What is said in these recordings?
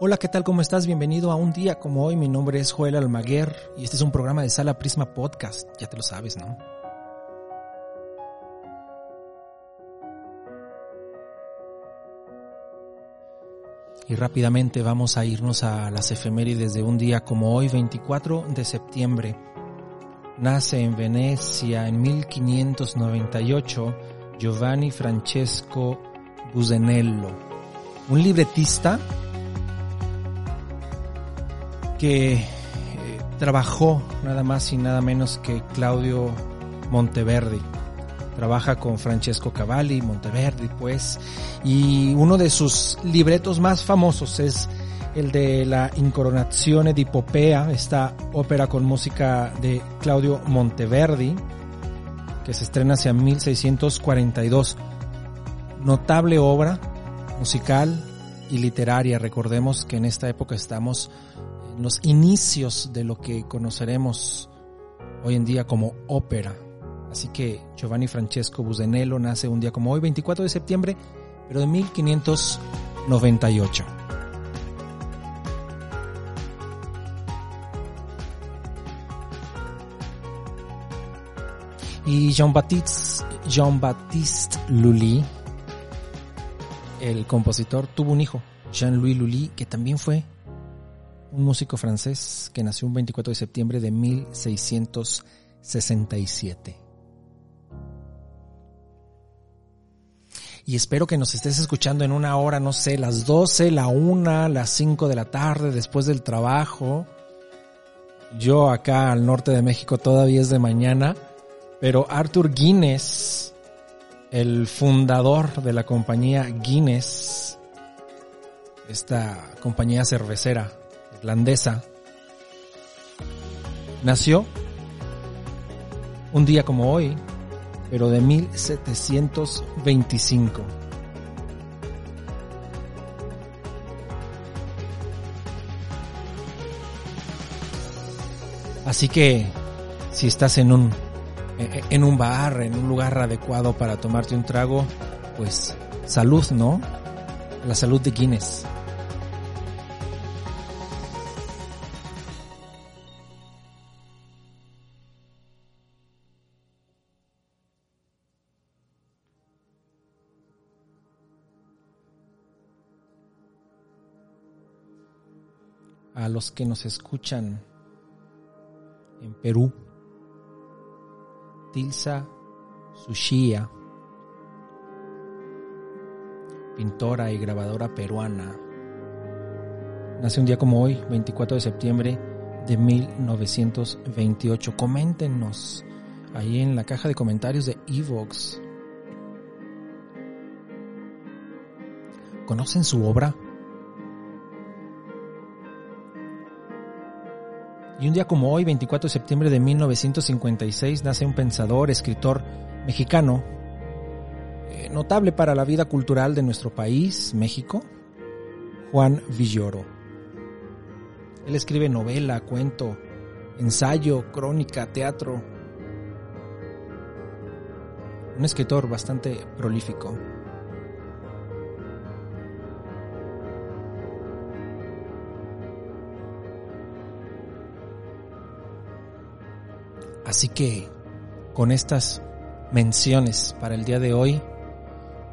Hola, ¿qué tal? ¿Cómo estás? Bienvenido a un día como hoy. Mi nombre es Joel Almaguer y este es un programa de Sala Prisma Podcast. Ya te lo sabes, ¿no? Y rápidamente vamos a irnos a las efemérides de un día como hoy, 24 de septiembre. Nace en Venecia en 1598 Giovanni Francesco Busenello, un libretista que eh, trabajó nada más y nada menos que Claudio Monteverdi. Trabaja con Francesco Cavalli, Monteverdi, pues, y uno de sus libretos más famosos es el de la Incoronazione di Popea, esta ópera con música de Claudio Monteverdi, que se estrena hacia 1642. Notable obra musical y literaria. Recordemos que en esta época estamos los inicios de lo que conoceremos hoy en día como ópera. Así que Giovanni Francesco Busenello nace un día como hoy, 24 de septiembre, pero de 1598. Y Jean-Baptiste Jean -Baptiste Lully, el compositor, tuvo un hijo, Jean-Louis Lully, que también fue un músico francés que nació un 24 de septiembre de 1667. Y espero que nos estés escuchando en una hora, no sé, las 12, la 1, las 5 de la tarde, después del trabajo. Yo acá al norte de México todavía es de mañana pero Arthur Guinness, el fundador de la compañía Guinness, esta compañía cervecera irlandesa, nació un día como hoy, pero de 1725. Así que si estás en un en un bar, en un lugar adecuado para tomarte un trago, pues salud, ¿no? La salud de Guinness. A los que nos escuchan en Perú, Tilsa Sushia, pintora y grabadora peruana. Nace un día como hoy, 24 de septiembre de 1928. Coméntenos ahí en la caja de comentarios de Evox. ¿Conocen su obra? Y un día como hoy, 24 de septiembre de 1956, nace un pensador, escritor mexicano, eh, notable para la vida cultural de nuestro país, México, Juan Villoro. Él escribe novela, cuento, ensayo, crónica, teatro. Un escritor bastante prolífico. Así que con estas menciones para el día de hoy,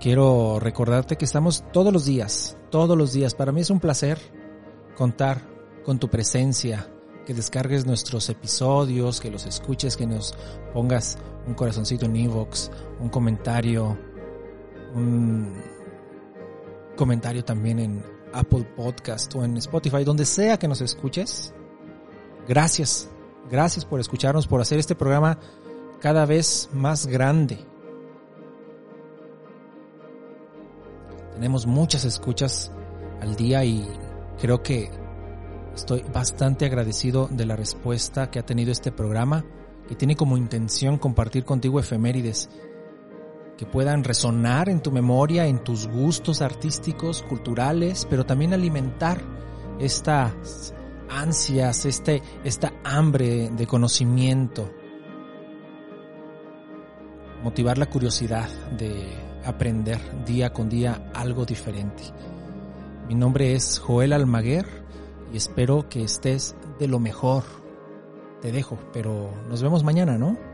quiero recordarte que estamos todos los días, todos los días. Para mí es un placer contar con tu presencia, que descargues nuestros episodios, que los escuches, que nos pongas un corazoncito en Evox, un comentario, un comentario también en Apple Podcast o en Spotify, donde sea que nos escuches. Gracias Gracias por escucharnos, por hacer este programa cada vez más grande. Tenemos muchas escuchas al día y creo que estoy bastante agradecido de la respuesta que ha tenido este programa, que tiene como intención compartir contigo efemérides que puedan resonar en tu memoria, en tus gustos artísticos, culturales, pero también alimentar estas ansias, este, esta hambre de conocimiento, motivar la curiosidad de aprender día con día algo diferente. Mi nombre es Joel Almaguer y espero que estés de lo mejor. Te dejo, pero nos vemos mañana, ¿no?